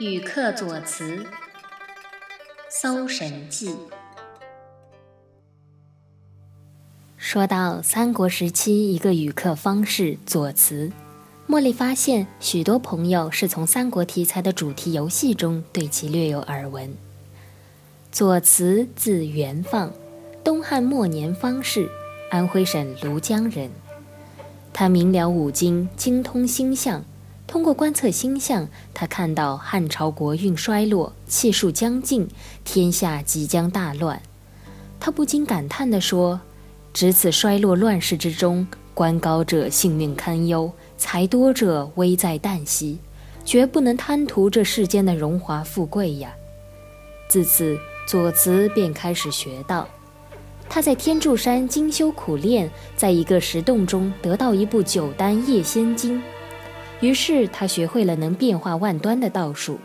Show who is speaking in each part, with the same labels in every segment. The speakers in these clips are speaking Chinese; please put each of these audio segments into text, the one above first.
Speaker 1: 语客左慈，《搜神记》。说到三国时期一个语客方士左慈，茉莉发现许多朋友是从三国题材的主题游戏中对其略有耳闻。左慈字元放，东汉末年方士，安徽省庐江人。他明了五经，精通星象。通过观测星象，他看到汉朝国运衰落，气数将尽，天下即将大乱。他不禁感叹地说：“值此衰落乱世之中，官高者性命堪忧，财多者危在旦夕，绝不能贪图这世间的荣华富贵呀！”自此，左慈便开始学道。他在天柱山精修苦练，在一个石洞中得到一部九丹夜仙经。于是他学会了能变化万端的道术。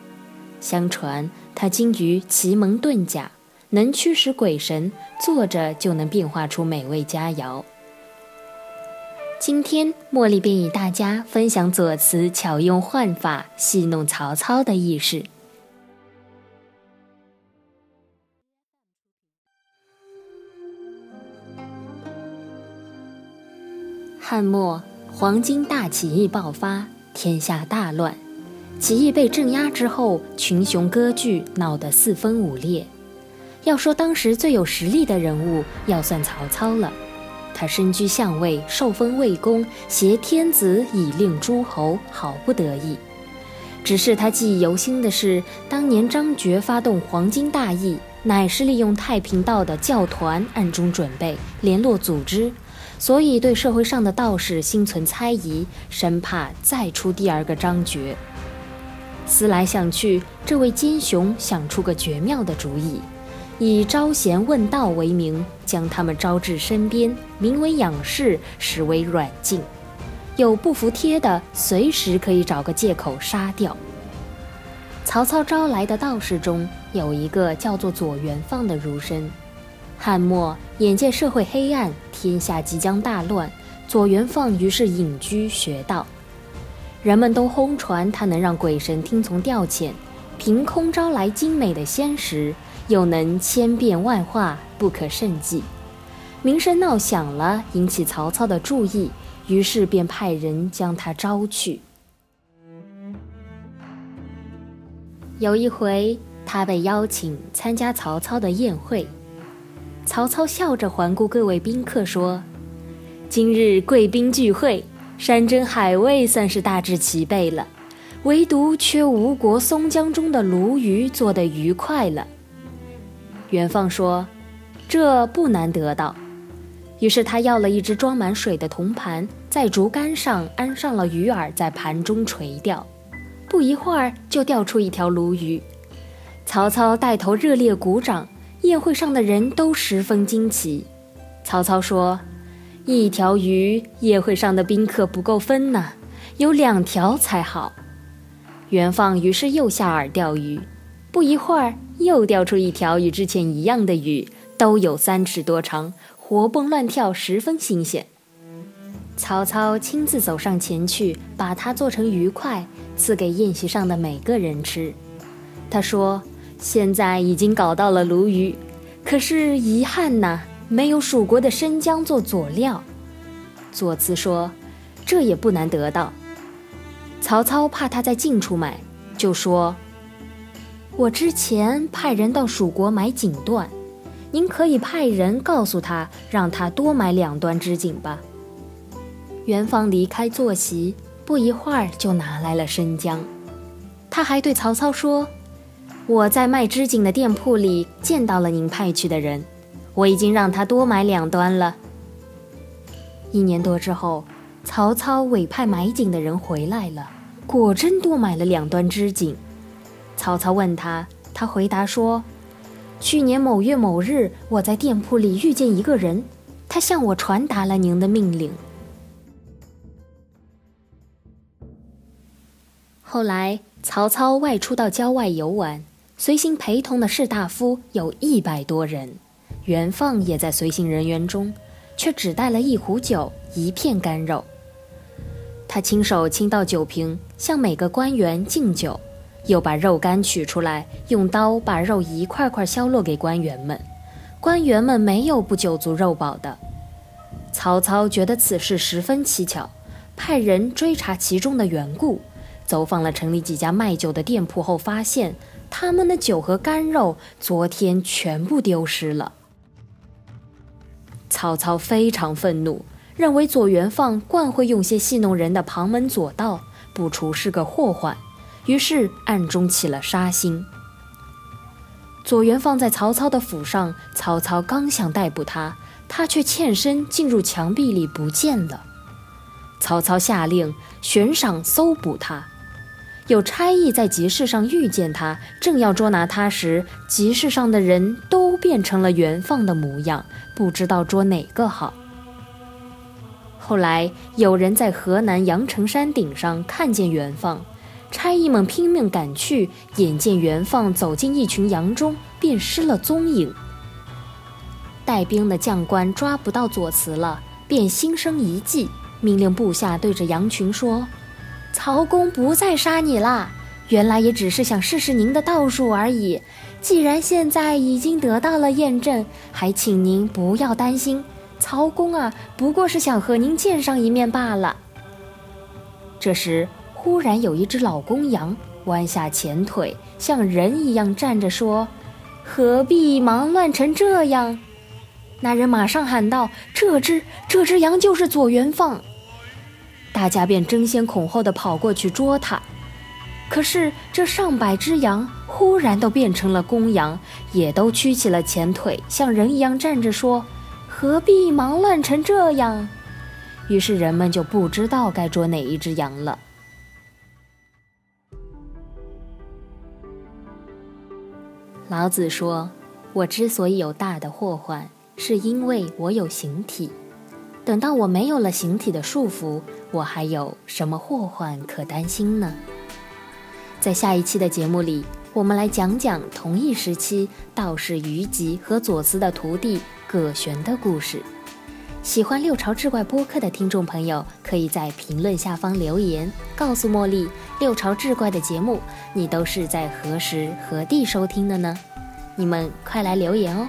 Speaker 1: 相传他精于奇门遁甲，能驱使鬼神，坐着就能变化出美味佳肴。今天茉莉便与大家分享左慈巧用幻法戏弄曹操的轶事。汉末黄巾大起义爆发。天下大乱，起义被镇压之后，群雄割据，闹得四分五裂。要说当时最有实力的人物，要算曹操了。他身居相位，受封魏公，挟天子以令诸侯，好不得意。只是他记忆犹新的是，当年张觉发动黄巾大义，乃是利用太平道的教团暗中准备，联络组织。所以，对社会上的道士心存猜疑，生怕再出第二个张觉。思来想去，这位奸雄想出个绝妙的主意，以招贤问道为名，将他们招至身边，名为养士，实为软禁。有不服帖的，随时可以找个借口杀掉。曹操招来的道士中有一个叫做左元放的儒生。汉末，眼见社会黑暗，天下即将大乱，左元放于是隐居学道。人们都轰传他能让鬼神听从调遣，凭空招来精美的仙石，又能千变万化，不可胜计。名声闹响了，引起曹操的注意，于是便派人将他招去。有一回，他被邀请参加曹操的宴会。曹操笑着环顾各位宾客说：“今日贵宾聚会，山珍海味算是大致齐备了，唯独缺吴国松江中的鲈鱼做得愉快了。”元放说：“这不难得到。”于是他要了一只装满水的铜盘，在竹竿上安上了鱼饵，在盘中垂钓。不一会儿，就钓出一条鲈鱼。曹操带头热烈鼓掌。宴会上的人都十分惊奇。曹操说：“一条鱼，宴会上的宾客不够分呢，有两条才好。”元放于是又下饵钓鱼，不一会儿又钓出一条与之前一样的鱼，都有三尺多长，活蹦乱跳，十分新鲜。曹操亲自走上前去，把它做成鱼块，赐给宴席上的每个人吃。他说。现在已经搞到了鲈鱼，可是遗憾呐，没有蜀国的生姜做佐料。左慈说：“这也不难得到。”曹操怕他在近处买，就说：“我之前派人到蜀国买锦缎，您可以派人告诉他，让他多买两端织锦吧。”元芳离开坐席，不一会儿就拿来了生姜。他还对曹操说。我在卖织锦的店铺里见到了您派去的人，我已经让他多买两端了。一年多之后，曹操委派买锦的人回来了，果真多买了两端织锦。曹操问他，他回答说：“去年某月某日，我在店铺里遇见一个人，他向我传达了您的命令。”后来，曹操外出到郊外游玩。随行陪同的士大夫有一百多人，元放也在随行人员中，却只带了一壶酒、一片干肉。他亲手倾倒酒瓶，向每个官员敬酒，又把肉干取出来，用刀把肉一块块削落给官员们。官员们没有不酒足肉饱的。曹操觉得此事十分蹊跷，派人追查其中的缘故。走访了城里几家卖酒的店铺后，发现他们的酒和干肉昨天全部丢失了。曹操非常愤怒，认为左元放惯会用些戏弄人的旁门左道，不除是个祸患，于是暗中起了杀心。左元放在曹操的府上，曹操刚想逮捕他，他却欠身进入墙壁里不见了。曹操下令悬赏搜捕他。有差役在集市上遇见他，正要捉拿他时，集市上的人都变成了元放的模样，不知道捉哪个好。后来有人在河南阳城山顶上看见元放，差役们拼命赶去，眼见元放走进一群羊中，便失了踪影。带兵的将官抓不到左慈了，便心生一计，命令部下对着羊群说。曹公不再杀你啦，原来也只是想试试您的道术而已。既然现在已经得到了验证，还请您不要担心。曹公啊，不过是想和您见上一面罢了。这时，忽然有一只老公羊弯下前腿，像人一样站着，说：“何必忙乱成这样？”那人马上喊道：“这只，这只羊就是左元放。”大家便争先恐后地跑过去捉它，可是这上百只羊忽然都变成了公羊，也都屈起了前腿，像人一样站着，说：“何必忙乱成这样？”于是人们就不知道该捉哪一只羊了。老子说：“我之所以有大的祸患，是因为我有形体。等到我没有了形体的束缚。”我还有什么祸患可担心呢？在下一期的节目里，我们来讲讲同一时期道士虞吉和左慈的徒弟葛玄的故事。喜欢六朝志怪播客的听众朋友，可以在评论下方留言，告诉茉莉六朝志怪的节目你都是在何时何地收听的呢？你们快来留言哦！